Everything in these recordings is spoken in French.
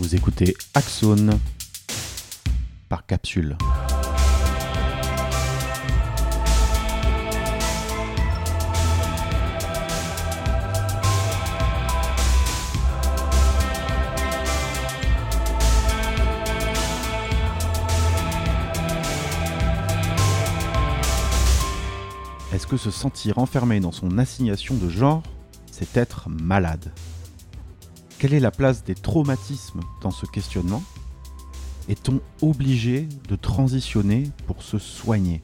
Vous écoutez Axone par capsule. Est-ce que se sentir enfermé dans son assignation de genre, c'est être malade? Quelle est la place des traumatismes dans ce questionnement? Est-on obligé de transitionner pour se soigner?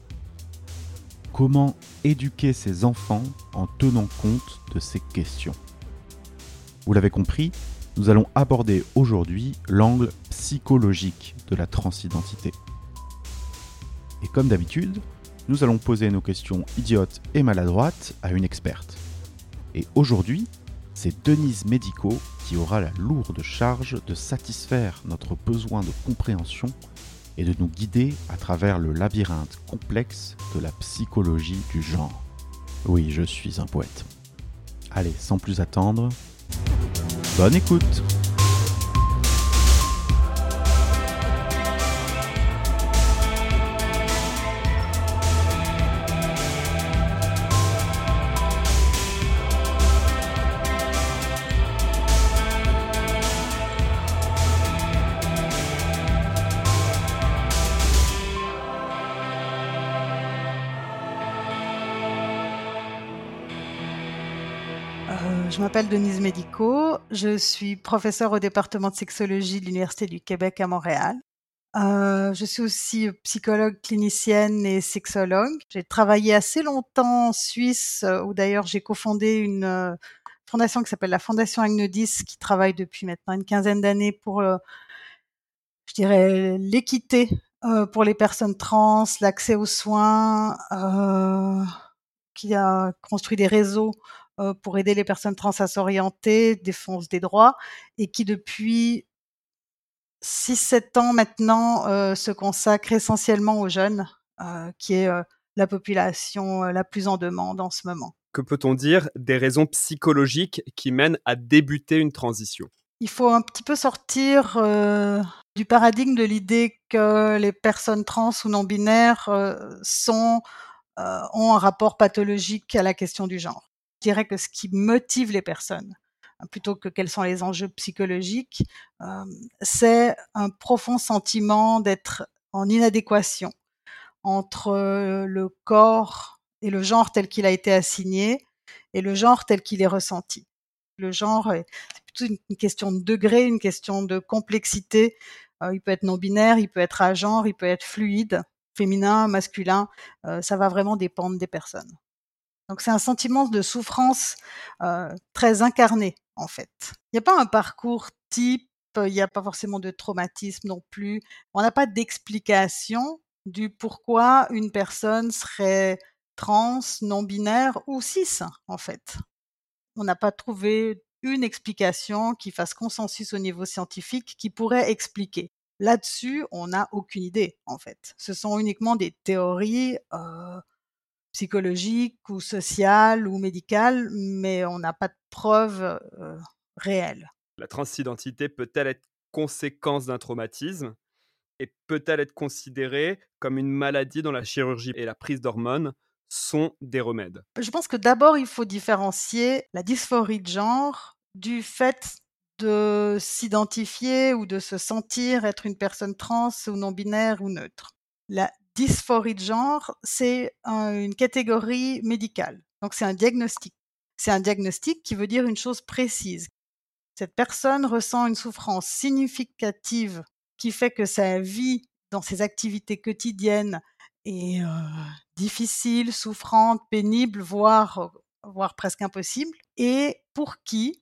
Comment éduquer ses enfants en tenant compte de ces questions? Vous l'avez compris, nous allons aborder aujourd'hui l'angle psychologique de la transidentité. Et comme d'habitude, nous allons poser nos questions idiotes et maladroites à une experte. Et aujourd'hui, c'est Denise Médico aura la lourde charge de satisfaire notre besoin de compréhension et de nous guider à travers le labyrinthe complexe de la psychologie du genre. Oui, je suis un poète. Allez, sans plus attendre, bonne écoute Denise je suis professeure au département de sexologie de l'Université du Québec à Montréal. Euh, je suis aussi psychologue clinicienne et sexologue. J'ai travaillé assez longtemps en Suisse, euh, où d'ailleurs j'ai cofondé une euh, fondation qui s'appelle la Fondation Agnodis, qui travaille depuis maintenant une quinzaine d'années pour, je dirais, l'équité pour les personnes trans, l'accès aux soins, qui a construit des réseaux euh, pour aider les personnes trans à s'orienter, défense des droits, et qui depuis 6-7 ans maintenant euh, se consacre essentiellement aux jeunes, euh, qui est la population la plus en demande en ce moment. Que peut-on dire des raisons psychologiques qui mènent à débuter une transition? Il faut un petit peu sortir du paradigme de l'idée que les personnes trans ou non binaires sont euh, ont un rapport pathologique à la question du genre. Je dirais que ce qui motive les personnes, hein, plutôt que quels sont les enjeux psychologiques, euh, c'est un profond sentiment d'être en inadéquation entre euh, le corps et le genre tel qu'il a été assigné et le genre tel qu'il est ressenti. Le genre, est- c'est plutôt une, question de degré, une question de complexité. Euh, il peut être non binaire, il peut être à genre, il peut être fluide, féminin, masculin. Ça va vraiment dépendre des personnes. Donc c'est un sentiment de souffrance euh, très incarné en fait. Il n'y a pas un parcours type, il n'y a pas forcément de traumatisme non plus. On n'a pas d'explication du pourquoi une personne serait trans, non binaire ou cis en fait. On n'a pas trouvé une explication qui fasse consensus au niveau scientifique qui pourrait expliquer. Là-dessus, on n'a aucune idée en fait. Ce sont uniquement des théories euh, psychologiques ou sociales ou médicales, mais on n'a pas de preuves euh, réelles. La transidentité peut-elle être conséquence d'un traumatisme et peut-elle être considérée comme une maladie dont la chirurgie et la prise d'hormones sont des remèdes? Je pense que d'abord, il faut différencier la dysphorie de genre du fait de s'identifier ou de se sentir être une personne trans ou non binaire ou neutre. La dysphorie de genre, c'est un- une catégorie médicale. Donc c'est un diagnostic. C'est un diagnostic qui veut dire une chose précise. Cette personne ressent une souffrance significative qui fait que sa vie dans ses activités quotidiennes est euh, difficile, souffrante, pénible, voire presque impossible, et pour qui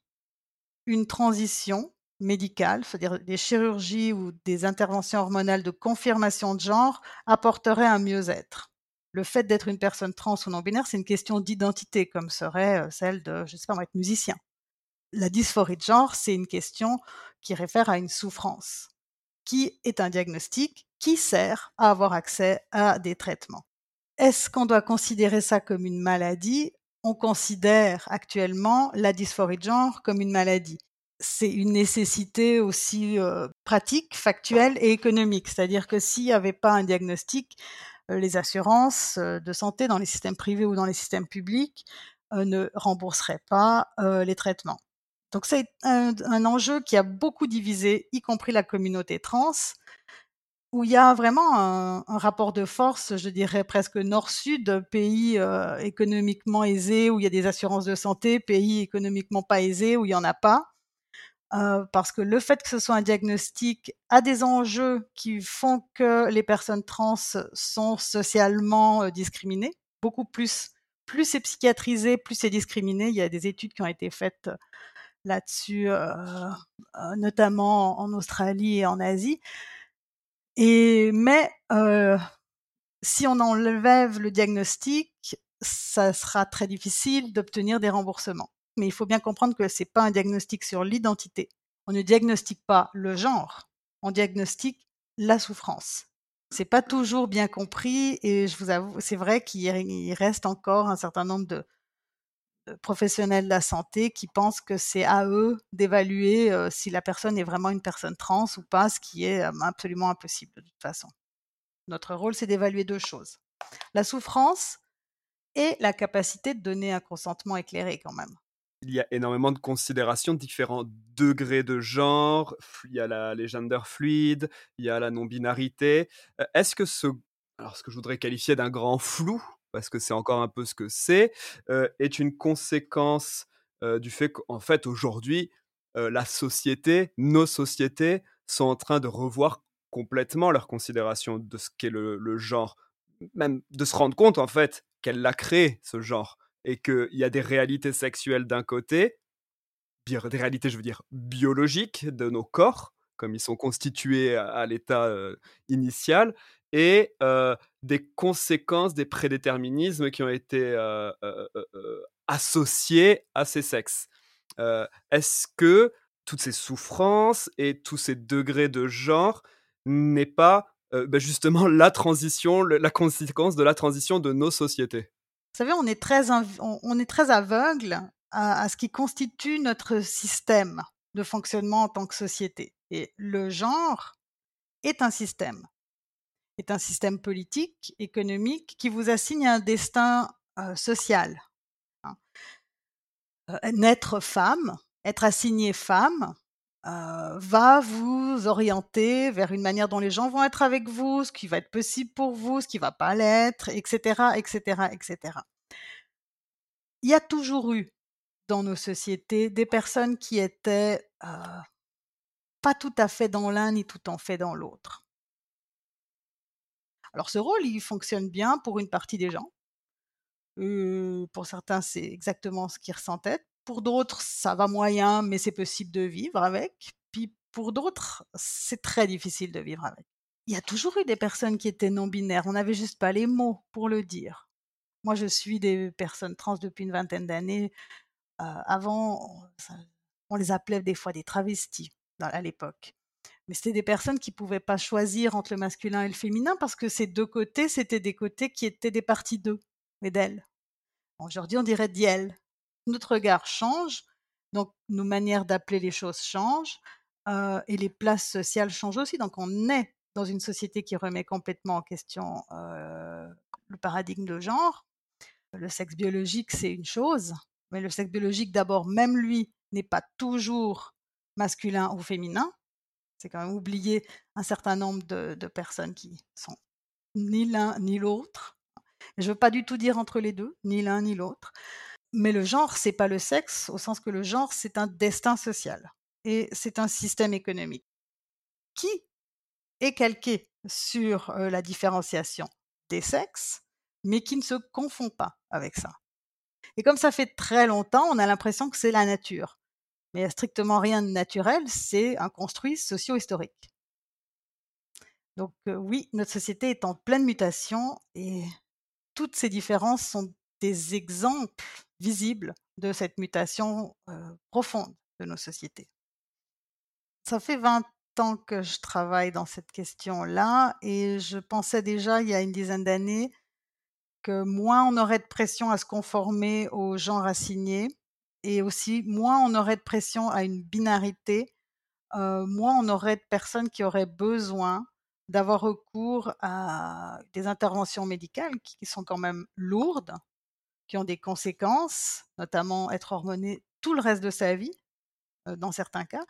une transition médicale, c'est-à-dire des chirurgies ou des interventions hormonales de confirmation de genre, apporterait un mieux-être. Le fait d'être une personne trans ou non binaire, c'est une question d'identité, comme serait euh, celle de, je sais pas, être musicien. La dysphorie de genre, c'est une question qui réfère à une souffrance, qui est un diagnostic qui sert à avoir accès à des traitements. Est-ce qu'on doit considérer ça comme une maladie? On considère actuellement la dysphorie de genre comme une maladie. C'est une nécessité aussi pratique, factuelle et économique. C'est-à-dire que s'il n'y avait pas un diagnostic, les assurances de santé dans les systèmes privés ou dans les systèmes publics ne rembourseraient pas les traitements. Donc c'est un, enjeu qui a beaucoup divisé, y compris la communauté trans, où il y a vraiment un, rapport de force, je dirais presque nord-sud, pays économiquement aisés où il y a des assurances de santé, pays économiquement pas aisés où il y en a pas. Euh, parce que le fait que ce soit un diagnostic a des enjeux qui font que les personnes trans sont socialement euh, discriminées, beaucoup plus. Plus c'est psychiatrisé, plus c'est discriminé. Il y a des études qui ont été faites euh, là-dessus, notamment en Australie et en Asie. Et mais si on enlève le diagnostic, ça sera très difficile d'obtenir des remboursements mais il faut bien comprendre que ce n'est pas un diagnostic sur l'identité. On ne diagnostique pas le genre, on diagnostique la souffrance. C'est pas toujours bien compris et je vous avoue, c'est vrai qu'il reste encore un certain nombre de, professionnels de la santé qui pensent que c'est à eux d'évaluer euh, si la personne est vraiment une personne trans ou pas, ce qui est euh, absolument impossible de toute façon. Notre rôle, c'est d'évaluer deux choses. La souffrance et la capacité de donner un consentement éclairé quand même il y a énormément de considérations, différents degrés de genre. Il y a la, les gender fluide, il y a la non-binarité. Euh, est-ce que ce, alors ce que je voudrais qualifier d'un grand flou, parce que c'est encore un peu ce que c'est, euh, est une conséquence euh, du fait qu'en fait aujourd'hui, la société, nos sociétés sont en train de revoir complètement leur considération de ce qu'est le, le genre, même de se rendre compte en fait qu'elle l'a créé ce genre et qu'il y a des réalités sexuelles d'un côté, des réalités, je veux dire, biologiques de nos corps, comme ils sont constitués à, l'état initial, et des conséquences des prédéterminismes qui ont été associés à ces sexes. Est-ce que toutes ces souffrances et tous ces degrés de genre n'est pas bah, justement la transition, la conséquence de la transition de nos sociétés? Savez, on est très, on, aveugle à, ce qui constitue notre système de fonctionnement en tant que société. Et le genre est un système, est un système politique, économique, qui vous assigne un destin euh, social. Hein. Euh, naître femme, être assigné femme, euh, va vous orienter vers une manière dont les gens vont être avec vous, ce qui va être possible pour vous, ce qui va pas l'être, etc., etc., etc. Il y a toujours eu dans nos sociétés des personnes qui étaient euh, pas tout à fait dans l'un ni tout à fait dans l'autre. Alors ce rôle, il fonctionne bien pour une partie des gens. Euh, pour certains, c'est exactement ce qu'ils ressentaient. Pour d'autres, ça va moyen, mais c'est possible de vivre avec. Puis pour d'autres, c'est très difficile de vivre avec. Il y a toujours eu des personnes qui étaient non binaires. On n'avait juste pas les mots pour le dire. Moi, je suis des personnes trans depuis une vingtaine d'années. Euh, avant, on les appelait des fois des travestis à l'époque. Mais c'était des personnes qui ne pouvaient pas choisir entre le masculin et le féminin parce que ces deux côtés, c'était des côtés qui étaient des parties d'eux et d'elles. Aujourd'hui, on dirait d'elles notre regard change, donc nos manières d'appeler les choses changent, et les places sociales changent aussi. Donc on est dans une société qui remet complètement en question le paradigme de genre. Le sexe biologique, c'est une chose, mais le sexe biologique, d'abord, même lui, n'est pas toujours masculin ou féminin. C'est quand même oublier un certain nombre de personnes qui sont ni l'un ni l'autre. Je ne veux pas du tout dire entre les deux, ni l'un ni l'autre. Mais le genre, c'est pas le sexe, au sens que le genre, c'est un destin social et c'est un système économique qui est calqué sur la différenciation des sexes, mais qui ne se confond pas avec ça? Et comme ça fait très longtemps, on a l'impression que c'est la nature. Mais il n'y a strictement rien de naturel, c'est un construit socio-historique. Donc oui, notre société est en pleine mutation et toutes ces différences sont des exemples visibles de cette mutation profonde de nos sociétés. Ça fait 20 ans que je travaille dans cette question-là et je pensais déjà il y a une dizaine d'années que moins on aurait de pression à se conformer au genre assigné, et aussi moins on aurait de pression à une binarité, moins on aurait de personnes qui auraient besoin d'avoir recours à des interventions médicales qui sont quand même lourdes, qui ont des conséquences, notamment être hormoné tout le reste de sa vie, dans certains cas,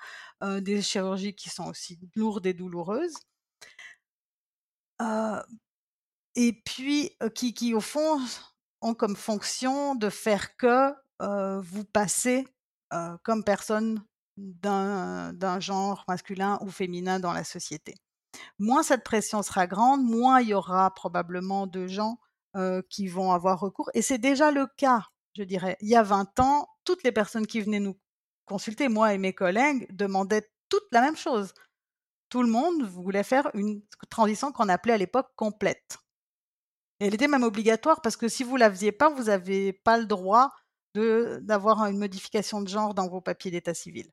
des chirurgies qui sont aussi lourdes et douloureuses. et puis, qui, qui, au fond, ont comme fonction de faire que vous passez comme personne d'un genre masculin ou féminin dans la société. Moins cette pression sera grande, moins il y aura probablement de gens qui vont avoir recours. Et c'est déjà le cas, je dirais. Il y a 20 ans, toutes les personnes qui venaient nous consulter, moi et mes collègues, demandaient toute la même chose. Tout le monde voulait faire une transition qu'on appelait à l'époque complète. elle était même obligatoire parce que si vous ne la faisiez pas, vous n'avez pas le droit d'avoir une modification de genre dans vos papiers d'état civil.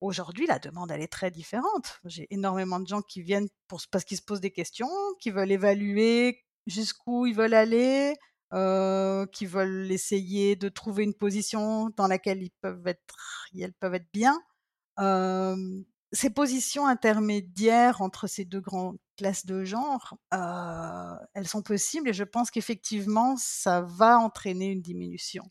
Aujourd'hui, la demande, elle est très différente. J'ai énormément de gens qui viennent pour, parce qu'ils se posent des questions, qui veulent évaluer jusqu'où ils veulent aller, euh, qui veulent essayer de trouver une position dans laquelle ils peuvent être, elles peuvent être bien. Ces positions intermédiaires entre ces deux grandes classes de genre, elles sont possibles et je pense qu'effectivement, ça va entraîner une diminution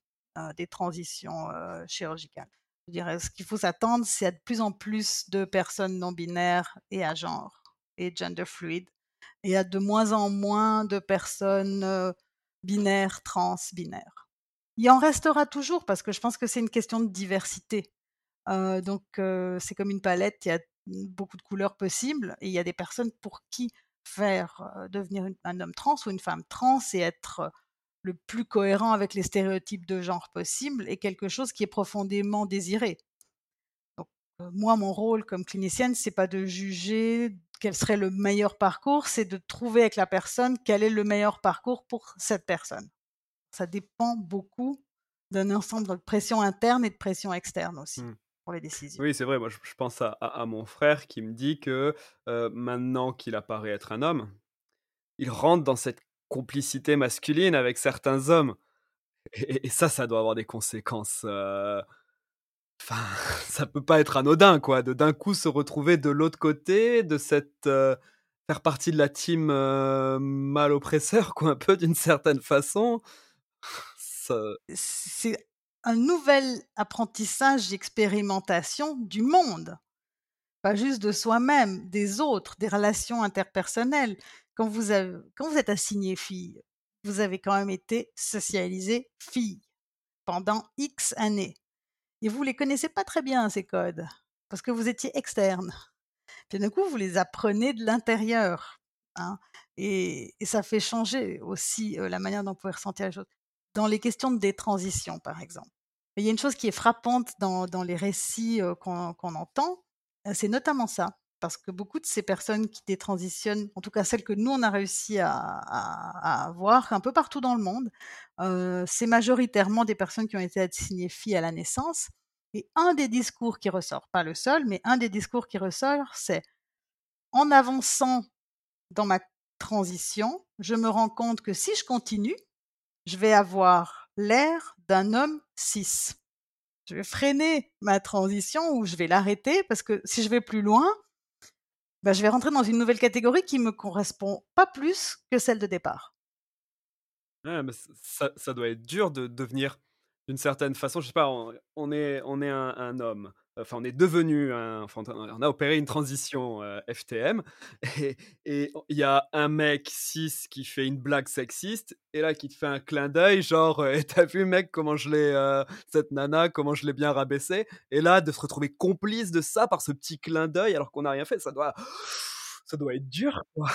des transitions chirurgicales. Ce qu'il faut s'attendre, c'est à de plus en plus de personnes non binaires et à genre et gender fluid, et à de moins en moins de personnes binaires, trans, binaires. Il en restera toujours parce que je pense que c'est une question de diversité. donc c'est comme une palette, il y a beaucoup de couleurs possibles et il y a des personnes pour qui faire devenir un homme trans ou une femme trans et être le plus cohérent avec les stéréotypes de genre possibles et quelque chose qui est profondément désiré. Donc, euh, moi, mon rôle comme clinicienne, c'est pas de juger quel serait le meilleur parcours, c'est de trouver avec la personne quel est le meilleur parcours pour cette personne. Ça dépend beaucoup d'un ensemble de pression interne et de pression externe aussi. Mmh. Pour les décisions. Oui, c'est vrai. Moi, je, pense à, mon frère qui me dit que euh, maintenant qu'il apparaît être un homme, il rentre dans cette complicité masculine avec certains hommes. Et, ça, ça doit avoir des conséquences. Euh, enfin, ça peut pas être anodin, quoi, de d'un coup se retrouver de l'autre côté, de cette euh, faire partie de la team euh, mal oppresseur, quoi, un peu d'une certaine façon. C'est un nouvel apprentissage d'expérimentation du monde, pas juste de soi-même, des autres, des relations interpersonnelles quand vous, quand vous êtes assigné fille, vous avez quand même été socialisé fille pendant X années. Et vous les connaissez pas très bien, ces codes, parce que vous étiez externe. Puis d'un coup, vous les apprenez de l'intérieur. Hein, et, ça fait changer aussi la manière dont vous pouvez ressentir les choses. Dans les questions de détransition, par exemple. il y a une chose qui est frappante dans les récits qu'on entend, c'est notamment ça parce que beaucoup de ces personnes qui détransitionnent, en tout cas celles que nous on a réussi à, voir un peu partout dans le monde, euh, c'est majoritairement des personnes qui ont été assignées filles à la naissance. Et un des discours qui ressort, pas le seul, mais un des discours qui ressort, c'est en avançant dans ma transition, je me rends compte que si je continue, je vais avoir l'air d'un homme cis. Je vais freiner ma transition ou je vais l'arrêter parce que si je vais plus loin, bah, je vais rentrer dans une nouvelle catégorie qui me correspond pas plus que celle de départ. mais ça, ça, doit être dur de devenir d'une certaine façon, je sais pas, on, est, on est un homme, enfin on est devenu un, enfin, on a opéré une transition euh, FTM et il y a un mec cis qui fait une blague sexiste et là qui te fait un clin d'œil genre euh, t'as vu mec comment je l'ai euh, cette nana comment je l'ai bien rabaissé et là de se retrouver complice de ça par ce petit clin d'œil alors qu'on n'a rien fait ça doit ça doit être dur quoi.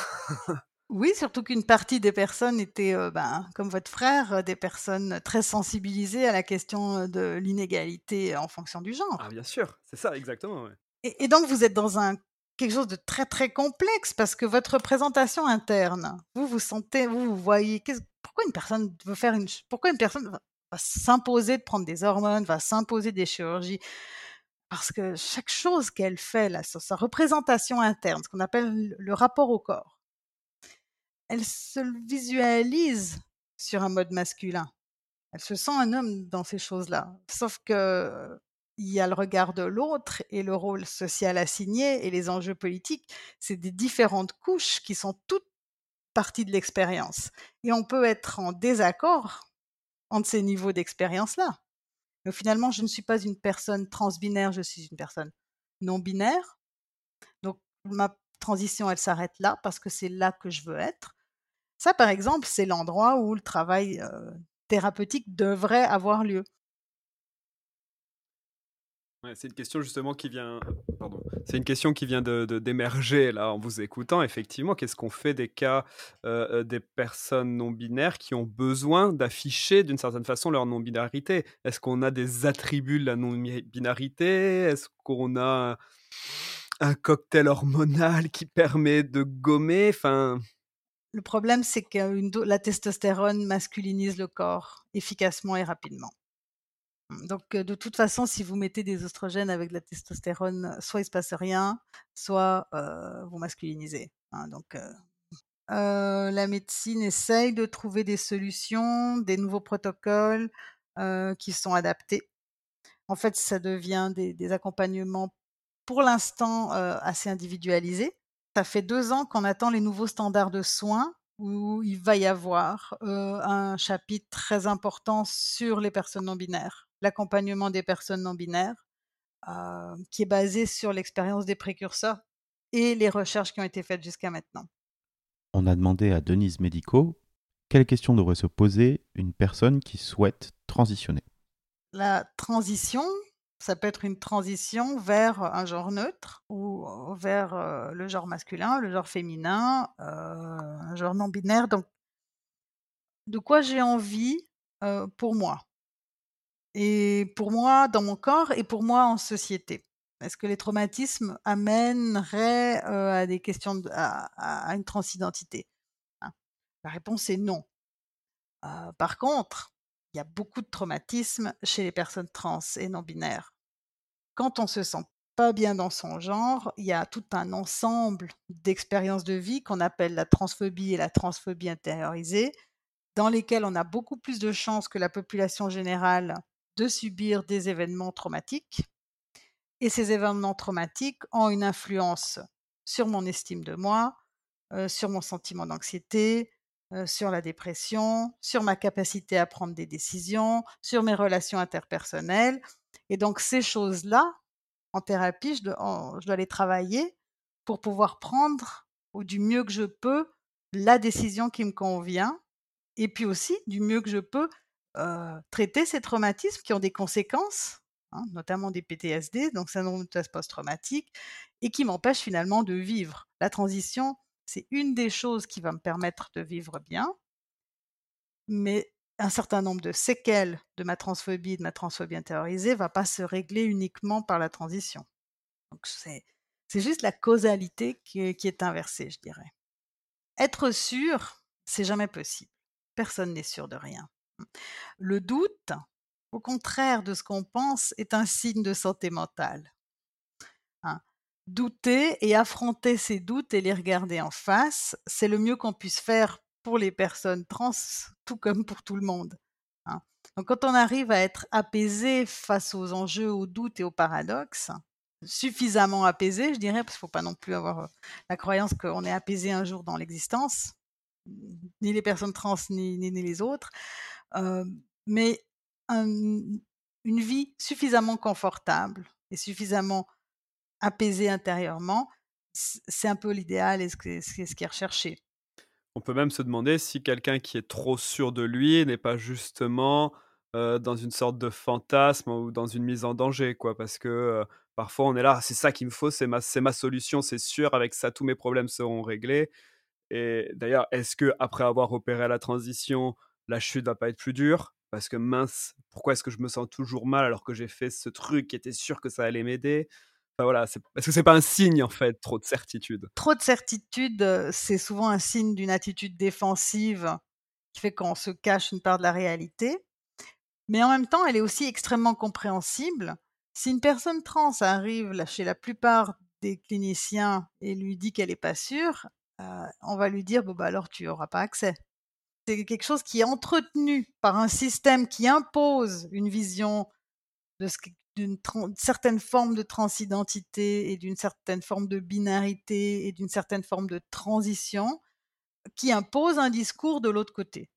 Oui, surtout qu'une partie des personnes étaient, euh, ben, comme votre frère, euh, des personnes très sensibilisées à la question euh, de l'inégalité en fonction du genre. Ah bien sûr, c'est ça exactement, Et donc vous êtes dans un quelque chose de très, très complexe parce que votre représentation interne, vous vous sentez vous vous voyez pourquoi une personne veut faire une pourquoi une personne va s'imposer de prendre des hormones, va s'imposer des chirurgies? Parce que chaque chose qu'elle fait là, sa représentation interne, ce qu'on appelle le rapport au corps elle se visualise sur un mode masculin. Elle se sent un homme dans ces choses-là. Sauf que il y a le regard de l'autre et le rôle social assigné et les enjeux politiques. C'est des différentes couches qui sont toutes partie de l'expérience. Et on peut être en désaccord entre ces niveaux d'expérience-là. Mais finalement, je ne suis pas une personne transbinaire, je suis une personne non binaire. Donc, ma transition, elle s'arrête là parce que c'est là que je veux être. Ça, par exemple, c'est l'endroit où le travail euh, thérapeutique devrait avoir lieu c'est une question justement qui vient, c'est une question qui vient d'émerger là en vous écoutant. Effectivement, qu'est-ce qu'on fait des cas euh, euh, des personnes non binaires qui ont besoin d'afficher d'une certaine façon leur non binarité Est-ce qu'on a des attributs de la non binarité Est-ce qu'on a un cocktail hormonal qui permet de gommer? Enfin. Le problème, c'est que la testostérone masculinise le corps efficacement et rapidement. Donc, de toute façon, si vous mettez des oestrogènes avec la testostérone, soit il se passe rien, soit vous masculinisez. Hein, donc, la médecine essaye de trouver des solutions, des nouveaux protocoles qui sont adaptés. En fait, ça devient des, accompagnements pour l'instant assez individualisés. Ça fait deux ans qu'on attend les nouveaux standards de soins où il va y avoir un chapitre très important sur les personnes non binaires l'accompagnement des personnes non binaires, euh, qui est basé sur l'expérience des précurseurs et les recherches qui ont été faites jusqu'à maintenant. On a demandé à Denise Médico quelle question devrait se poser une personne qui souhaite transitionner. La transition, ça peut être une transition vers un genre neutre ou vers euh, le genre masculin, le genre féminin, euh, un genre non binaire. Donc, de quoi j'ai envie pour moi? Et pour moi dans mon corps et pour moi en société. Est-ce que les traumatismes amèneraient à des questions à, une transidentité? Hein? La réponse est non. par contre, il y a beaucoup de traumatismes chez les personnes trans et non binaires. Quand on se sent pas bien dans son genre, il y a tout un ensemble d'expériences de vie qu'on appelle la transphobie et la transphobie intériorisée, dans lesquelles on a beaucoup plus de chances que la population générale de subir des événements traumatiques. Et ces événements traumatiques ont une influence sur mon estime de moi, euh, sur mon sentiment d'anxiété, euh, sur la dépression, sur ma capacité à prendre des décisions, sur mes relations interpersonnelles. Et donc ces choses-là, en thérapie, je dois, les travailler pour pouvoir prendre ou du mieux que je peux la décision qui me convient et puis aussi du mieux que je peux traiter ces traumatismes qui ont des conséquences, hein, notamment des PTSD, donc syndrome de post-traumatique, et qui m'empêchent finalement de vivre. La transition, c'est une des choses qui va me permettre de vivre bien, mais un certain nombre de séquelles de ma transphobie, de ma transphobie intériorisée, va pas se régler uniquement par la transition. Donc c'est, juste la causalité qui, qui est inversée, je dirais. Être sûr, c'est jamais possible. Personne n'est sûr de rien. Le doute, au contraire de ce qu'on pense, est un signe de santé mentale. Douter et affronter ses doutes et les regarder en face, c'est le mieux qu'on puisse faire pour les personnes trans, tout comme pour tout le monde. Hein. Donc quand on arrive à être apaisé face aux enjeux, aux doutes et aux paradoxes, suffisamment apaisé, je dirais, parce qu'il ne faut pas non plus avoir la croyance qu'on est apaisé un jour dans l'existence, ni les personnes trans, ni, ni les autres, mais une vie suffisamment confortable et suffisamment apaisée intérieurement, c'est un peu l'idéal et ce, ce qui est recherché. On peut même se demander si quelqu'un qui est trop sûr de lui n'est pas justement dans une sorte de fantasme ou dans une mise en danger, quoi, parce que parfois on est là, c'est ça qu'il me faut, c'est ma, ma solution, c'est sûr, avec ça tous mes problèmes seront réglés. Et d'ailleurs, est-ce que après avoir opéré la transition, la chute va pas être plus dure? Parce que mince, pourquoi est-ce que je me sens toujours mal alors que j'ai fait ce truc qui était sûr que ça allait m'aider? Enfin voilà, est-ce que c'est pas un signe en fait, trop de certitude Trop de certitude, c'est souvent un signe d'une attitude défensive qui fait qu'on se cache une part de la réalité. Mais en même temps, elle est aussi extrêmement compréhensible. Si une personne trans arrive chez la plupart des cliniciens et lui dit qu'elle n'est pas sûre, on va lui dire bon bah alors tu n'auras pas accès C'est quelque chose qui est entretenu par un système qui impose une vision d'une certaine forme de transidentité et d'une certaine forme de binarité et d'une certaine forme de transition qui impose un discours de l'autre côté.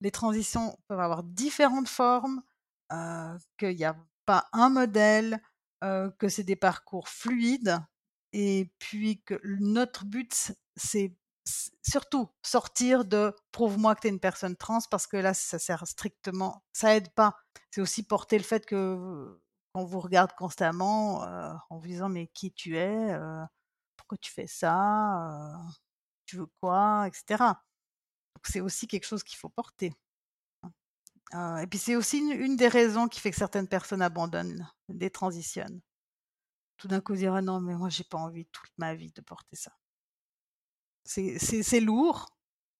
Les transitions peuvent avoir différentes formes, euh, qu'il n'y a pas un modèle, euh, que c'est des parcours fluides, et puis que notre but, c'est surtout sortir de prouve-moi que tu es une personne trans parce que là ça sert strictement ça aide pas c'est aussi porter le fait que on vous regarde constamment euh, en vous disant mais qui tu es pourquoi tu fais ça tu veux quoi etc c'est aussi quelque chose qu'il faut porter euh, et puis c'est aussi une, des raisons qui fait que certaines personnes abandonnent, détransitionnent. Tout d'un coup, dire non, mais moi j'ai pas envie toute ma vie de porter ça. C'est lourd,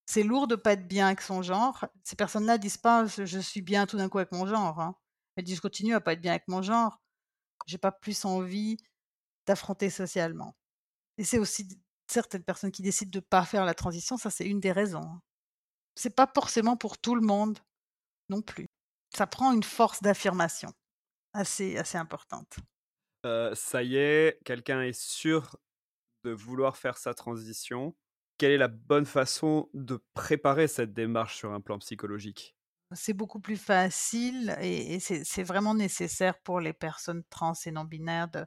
c'est lourd de pas être bien avec son genre. Ces personnes-là disent pas je suis bien tout d'un coup avec mon genre. Hein. Elles disent je continue à pas être bien avec mon genre. J'ai pas plus envie d'affronter socialement. Et c'est aussi certaines personnes qui décident de pas faire la transition. Ça c'est une des raisons. Hein. C'est pas forcément pour tout le monde non plus. Ça prend une force d'affirmation assez, assez importante. ça y est, quelqu'un est sûr de vouloir faire sa transition. Quelle est la bonne façon de préparer cette démarche sur un plan psychologique? C'est beaucoup plus facile et, c'est vraiment nécessaire pour les personnes trans et non binaires de,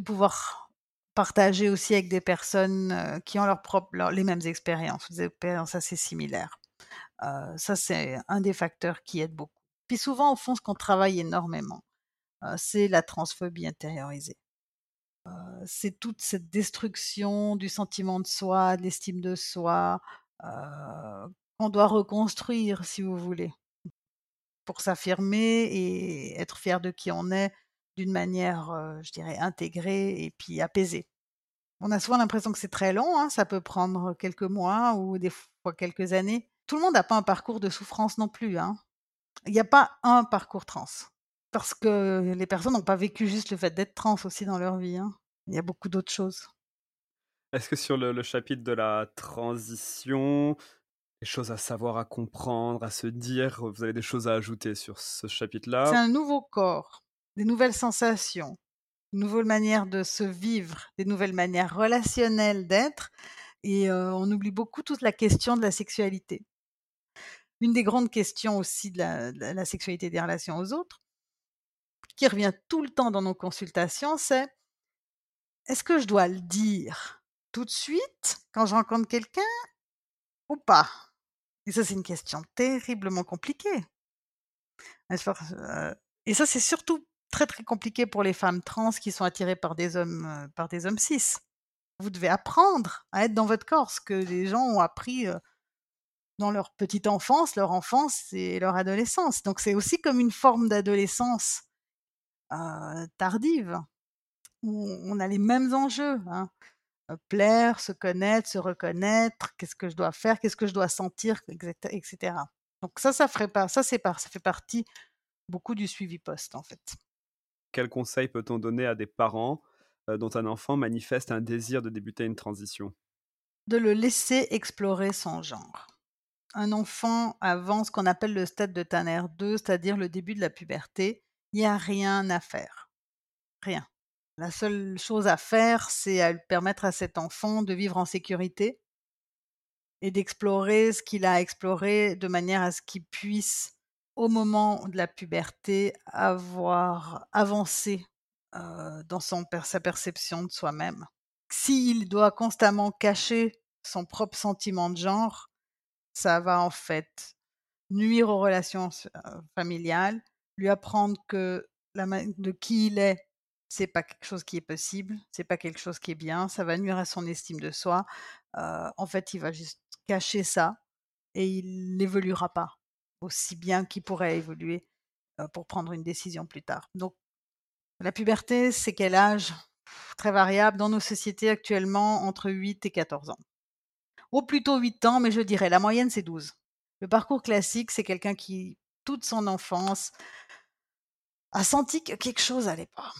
pouvoir partager aussi avec des personnes qui ont leur propre, les mêmes expériences, des expériences assez similaires ça, c'est un des facteurs qui aide beaucoup. Puis souvent, au fond, ce qu'on travaille énormément, c'est la transphobie intériorisée. C'est toute cette destruction du sentiment de soi, de l'estime de soi, qu'on doit reconstruire, si vous voulez, pour s'affirmer et être fier de qui on est d'une manière, je dirais, intégrée et puis apaisée. On a souvent l'impression que c'est très long, hein, ça peut prendre quelques mois ou des fois quelques années tout le monde n'a pas un parcours de souffrance non plus. Hein. Il n'y a pas un parcours trans. Parce que les personnes n'ont pas vécu juste le fait d'être trans aussi dans leur vie. Hein. Il y a beaucoup d'autres choses. Est-ce que sur le, chapitre de la transition, des choses à savoir, à comprendre, à se dire, vous avez des choses à ajouter sur ce chapitre-là? C'est un nouveau corps, des nouvelles sensations, une nouvelle manière de se vivre, des nouvelles manières relationnelles d'être. Et on oublie beaucoup toute la question de la sexualité une des grandes questions aussi de la, sexualité des relations aux autres, qui revient tout le temps dans nos consultations, c'est est-ce que je dois le dire tout de suite quand je rencontre quelqu'un ou pas? Et ça, c'est une question terriblement compliquée. Euh, et ça, c'est surtout très très compliqué pour les femmes trans qui sont attirées par des hommes, euh, par des hommes cis. Vous devez apprendre à être dans votre corps, ce que les gens ont appris euh, dans leur petite enfance, leur enfance et leur adolescence. Donc c'est aussi comme une forme d'adolescence tardive, où on a les mêmes enjeux. Hein. Euh, plaire, se connaître, se reconnaître, qu'est-ce que je dois faire, qu'est-ce que je dois sentir, etc. Donc ça, ça ferait pas, ça c'est pas, ça fait partie beaucoup du suivi poste en fait. Quel conseil peut-on donner à des parents euh, dont un enfant manifeste un désir de débuter une transition? De le laisser explorer son genre un enfant avant ce qu'on appelle le stade de Tanner 2, c'est-à-dire le début de la puberté, il n'y a rien à faire. Rien. La seule chose à faire, c'est à permettre à cet enfant de vivre en sécurité et d'explorer ce qu'il a exploré de manière à ce qu'il puisse, au moment de la puberté, avoir avancé dans son, sa perception de soi-même. S'il doit constamment cacher son propre sentiment de genre, ça va en fait nuire aux relations familiales, lui apprendre que la, de qui il est, c'est pas quelque chose qui est possible, c'est pas quelque chose qui est bien, ça va nuire à son estime de soi. en fait, il va juste cacher ça et il n'évoluera pas aussi bien qu'il pourrait évoluer pour prendre une décision plus tard. Donc, la puberté, c'est quel âge? Très variable dans nos sociétés actuellement entre 8 et 14 ans ou plutôt 8 ans, mais je dirais la moyenne c'est 12. Le parcours classique, c'est quelqu'un qui, toute son enfance, a senti que quelque chose n'allait pas.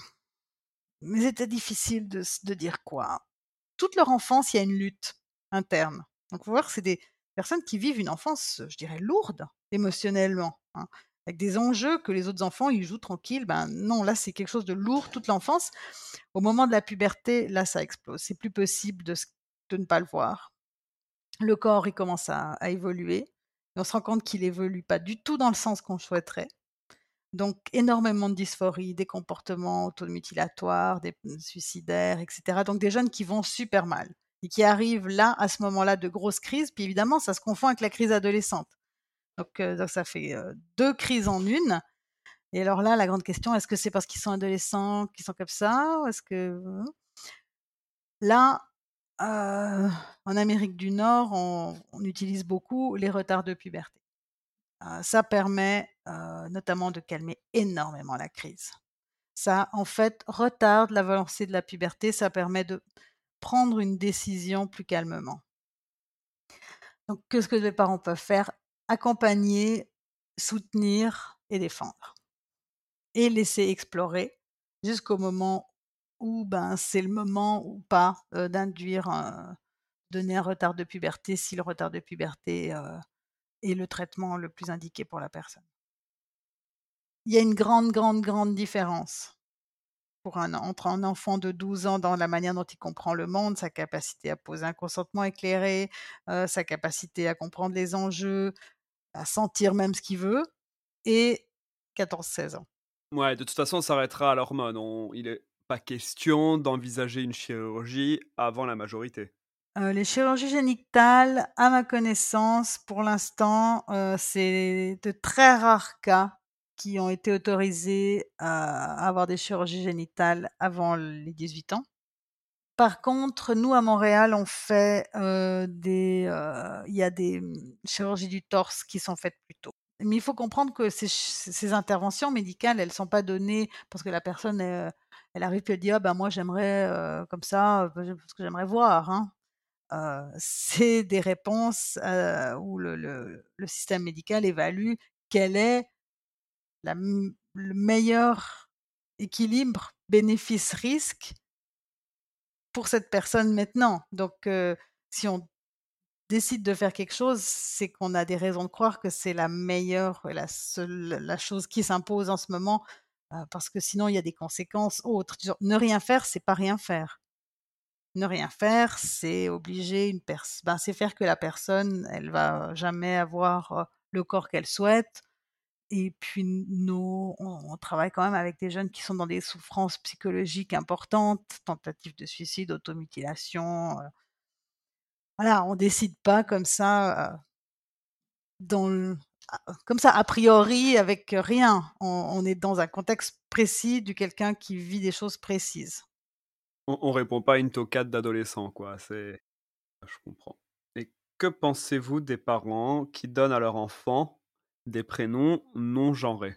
Mais c'était difficile de, dire quoi. Toute leur enfance, il y a une lutte interne. Donc, vous voir, c'est des, personnes qui vivent une enfance, je dirais, lourde émotionnellement, hein, avec des enjeux que les autres enfants, ils jouent tranquille. Ben non, là, c'est quelque chose de lourd toute l'enfance. Au moment de la puberté, là, ça explose. C'est plus possible de, ne pas le voir. Le corps, il commence à évoluer. Et on se rend compte qu'il évolue pas du tout dans le sens qu'on souhaiterait. Donc, énormément de dysphorie, des comportements automutilatoires, des suicidaires, etc. Donc, des jeunes qui vont super mal et qui arrivent là, à ce moment-là, de grosses crises. Puis évidemment, ça se confond avec la crise adolescente. Donc, euh, donc ça fait euh, deux crises en une. Et alors là, la grande question, est-ce que c'est parce qu'ils sont adolescents qu'ils sont comme ça Est-ce que hein? là, euh, en Amérique du Nord, on, utilise beaucoup les retards de puberté. ça permet notamment de calmer énormément la crise. Ça, en fait, retarde l'avancée de la puberté. Ça permet de prendre une décision plus calmement. Donc, qu'est-ce que les parents peuvent faire? Accompagner, soutenir et défendre. Et laisser explorer jusqu'au moment où ben, c'est le moment ou pas d'induire, donner un retard de puberté si le retard de puberté est le traitement le plus indiqué pour la personne? Il y a une grande, grande, grande différence pour un, entre un enfant de 12 ans dans la manière dont il comprend le monde, sa capacité à poser un consentement éclairé, sa capacité à comprendre les enjeux, à sentir même ce qu'il veut, et 14-16 ans. Ouais, de toute façon, on s'arrêtera à l'hormone. Il n'est pas question d'envisager une chirurgie avant la majorité. Euh, les chirurgies génitales, à ma connaissance, pour l'instant, euh, c'est de très rares cas qui ont été autorisés à avoir des chirurgies génitales avant les 18 ans. Par contre, nous à Montréal, on fait des, il y a des mmh, chirurgies du torse qui sont faites plus tôt. Mais il faut comprendre que ces, ces interventions médicales, elles sont pas données parce que la personne, elle, arrive et elle dit ah ben moi j'aimerais comme ça parce que j'aimerais voir. Hein. c'est des réponses où le, système médical évalue quelle est le meilleur équilibre bénéfice-risque pour cette personne maintenant. Donc, si on décide de faire quelque chose, c'est qu'on a des raisons de croire que c'est la meilleure, la, seule, la chose qui s'impose en ce moment, parce que sinon il y a des conséquences autres. Ne rien faire, c'est pas rien faire. Ne rien faire, c'est obliger une personne, ben, c'est faire que la personne, elle va jamais avoir le corps qu'elle souhaite, et puis, nous, on, travaille quand même avec des jeunes qui sont dans des souffrances psychologiques importantes, tentatives de suicide, automutilation. Voilà, on décide pas comme ça, dans comme ça, a priori, avec rien. On, est dans un contexte précis de quelqu'un qui vit des choses précises. On, on répond pas à une tocade d'adolescent, quoi. C'est, je comprends. Et que pensez-vous des parents qui donnent à leur enfant des prénoms non genrés?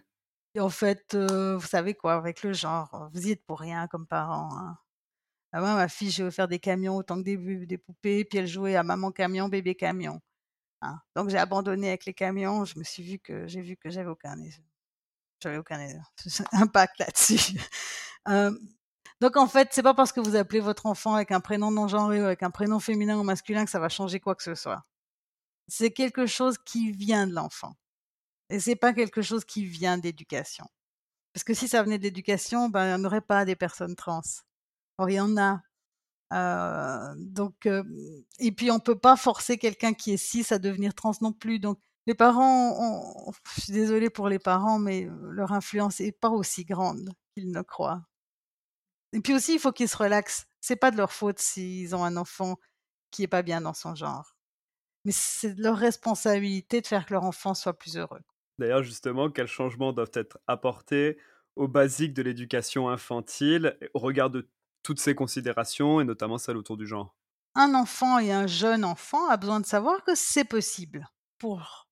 Et en fait, vous savez quoi, avec le genre, vous y êtes pour rien comme parents. Hein. Ah, moi, ma fille, j'ai offert des camions autant que des, des poupées, puis elle jouait à maman camion, bébé camion. Hein. Donc j'ai abandonné avec les camions. Je me suis que j'ai vu que j'avais aucun impact là-dessus. donc en fait, c'est pas parce que vous appelez votre enfant avec un prénom non genré ou avec un prénom féminin ou masculin que ça va changer quoi que ce soit. C'est quelque chose qui vient de l'enfant. Et c'est pas quelque chose qui vient d'éducation. Parce que si ça venait d'éducation, ben, il n'y aurait pas des personnes trans. Or, il y en a. Euh, donc, euh, et puis on peut pas forcer quelqu'un qui est cis à devenir trans non plus. Donc, les parents, ont, je suis désolée pour les parents, mais leur influence est pas aussi grande qu'ils ne croient. Et puis aussi, il faut qu'ils se relaxent. C'est pas de leur faute s'ils ont un enfant qui est pas bien dans son genre. Mais c'est de leur responsabilité de faire que leur enfant soit plus heureux. D'ailleurs, justement, quels changements doivent être apportés aux basiques de l'éducation infantile au regard de toutes ces considérations et notamment celles autour du genre Un enfant et un jeune enfant a besoin de savoir que c'est possible. Pour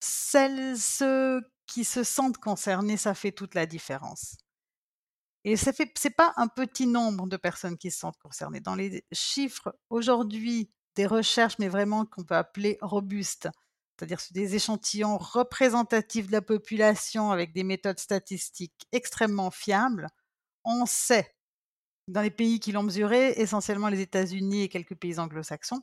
celles, ceux qui se sentent concernés, ça fait toute la différence. Et ce n'est pas un petit nombre de personnes qui se sentent concernées. Dans les chiffres aujourd'hui des recherches, mais vraiment qu'on peut appeler robustes, c'est-à-dire des échantillons représentatifs de la population avec des méthodes statistiques extrêmement fiables, on sait, dans les pays qui l'ont mesuré, essentiellement les États-Unis et quelques pays anglo-saxons,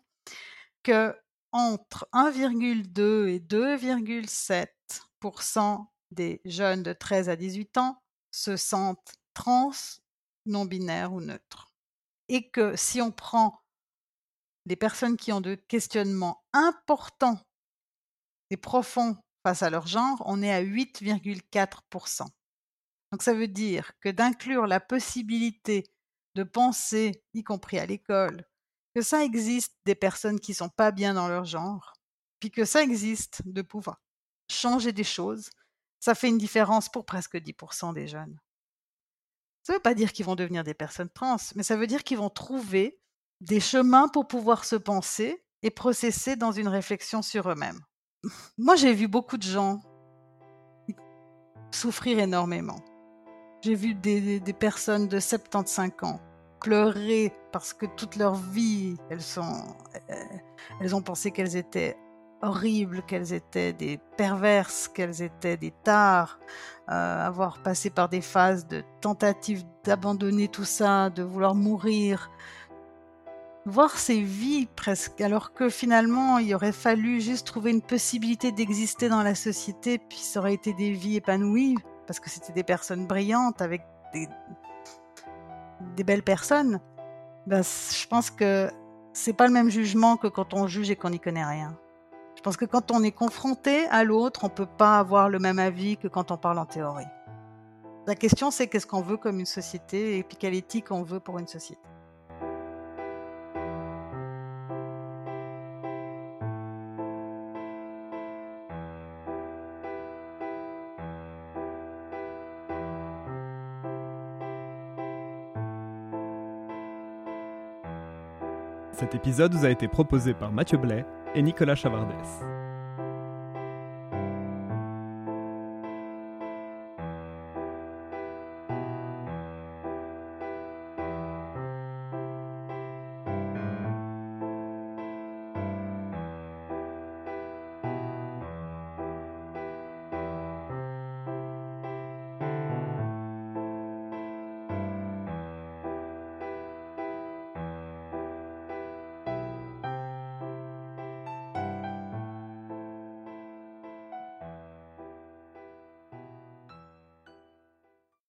que entre 1,2 et 2,7% des jeunes de 13 à 18 ans se sentent trans, non binaires ou neutres. Et que si on prend des personnes qui ont de questionnements importants et profonds face à leur genre, on est à 8,4%. Donc ça veut dire que d'inclure la possibilité de penser, y compris à l'école, que ça existe des personnes qui sont pas bien dans leur genre, puis que ça existe de pouvoir changer des choses, ça fait une différence pour presque 10% des jeunes. Ça ne veut pas dire qu'ils vont devenir des personnes trans, mais ça veut dire qu'ils vont trouver des chemins pour pouvoir se penser et processer dans une réflexion sur eux-mêmes. Moi, j'ai vu beaucoup de gens souffrir énormément. J'ai vu des, personnes de 75 ans pleurer parce que toute leur vie, elles, sont, euh, elles ont pensé qu'elles étaient horribles, qu'elles étaient des perverses, qu'elles étaient des tares, euh, avoir passé par des phases de tentatives d'abandonner tout ça, de vouloir mourir, voir ces vies presque, alors que finalement il aurait fallu juste trouver une possibilité d'exister dans la société, puis ça aurait été des vies épanouies, parce que c'était des personnes brillantes avec des, belles personnes. Ben, je pense que c'est pas le même jugement que quand on juge et qu'on n'y connaît rien. Je pense que quand on est confronté à l'autre, on peut pas avoir le même avis que quand on parle en théorie. La question c'est qu'est-ce qu'on veut comme une société et puis quelle éthique on veut pour une société. Cet épisode vous a été proposé par Mathieu Blais et Nicolas Chavardès.